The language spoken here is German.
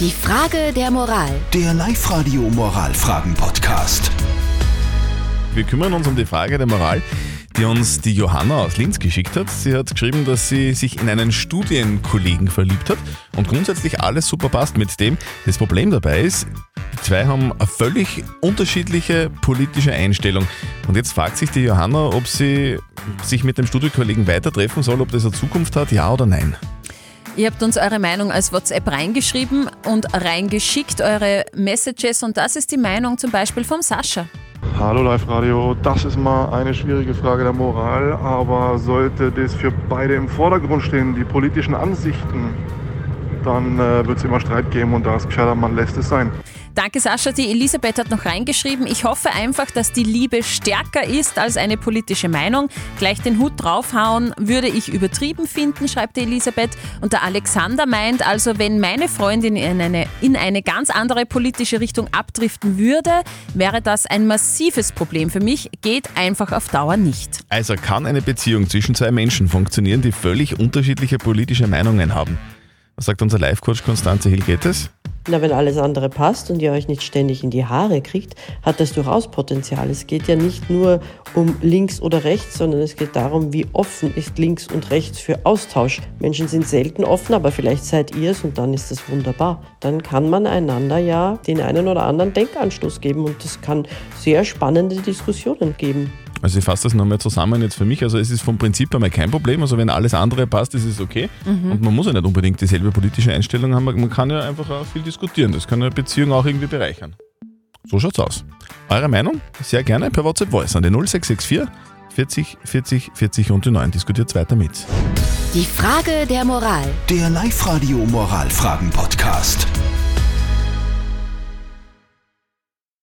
Die Frage der Moral. Der Live-Radio Moralfragen-Podcast. Wir kümmern uns um die Frage der Moral, die uns die Johanna aus Linz geschickt hat. Sie hat geschrieben, dass sie sich in einen Studienkollegen verliebt hat und grundsätzlich alles super passt mit dem. Das Problem dabei ist, die zwei haben eine völlig unterschiedliche politische Einstellung. Und jetzt fragt sich die Johanna, ob sie sich mit dem Studienkollegen weiter treffen soll, ob das eine Zukunft hat, ja oder nein. Ihr habt uns eure Meinung als WhatsApp reingeschrieben und reingeschickt, eure Messages. Und das ist die Meinung zum Beispiel vom Sascha. Hallo Live Radio, das ist mal eine schwierige Frage der Moral, aber sollte das für beide im Vordergrund stehen, die politischen Ansichten, dann äh, wird es immer Streit geben und da ist gescheiter, man lässt es sein. Danke Sascha, die Elisabeth hat noch reingeschrieben. Ich hoffe einfach, dass die Liebe stärker ist als eine politische Meinung. Gleich den Hut draufhauen würde ich übertrieben finden, schreibt die Elisabeth. Und der Alexander meint also, wenn meine Freundin in eine, in eine ganz andere politische Richtung abdriften würde, wäre das ein massives Problem für mich. Geht einfach auf Dauer nicht. Also kann eine Beziehung zwischen zwei Menschen funktionieren, die völlig unterschiedliche politische Meinungen haben. Was sagt unser Live-Coach Konstanze Hill? Geht es? Na, wenn alles andere passt und ihr euch nicht ständig in die Haare kriegt, hat das durchaus Potenzial. Es geht ja nicht nur um links oder rechts, sondern es geht darum, wie offen ist links und rechts für Austausch. Menschen sind selten offen, aber vielleicht seid ihr es und dann ist das wunderbar. Dann kann man einander ja den einen oder anderen Denkanstoß geben und das kann sehr spannende Diskussionen geben. Also ich fasse das nochmal zusammen jetzt für mich. Also es ist vom Prinzip einmal kein Problem. Also wenn alles andere passt, ist es okay. Und man muss ja nicht unbedingt dieselbe politische Einstellung haben. Man kann ja einfach auch viel diskutieren. Das kann eine Beziehung auch irgendwie bereichern. So schaut's aus. Eure Meinung? Sehr gerne per WhatsApp Voice an die 0664 40 40 40 und die 9. Diskutiert weiter mit. Die Frage der Moral. Der Live-Radio Moralfragen-Podcast.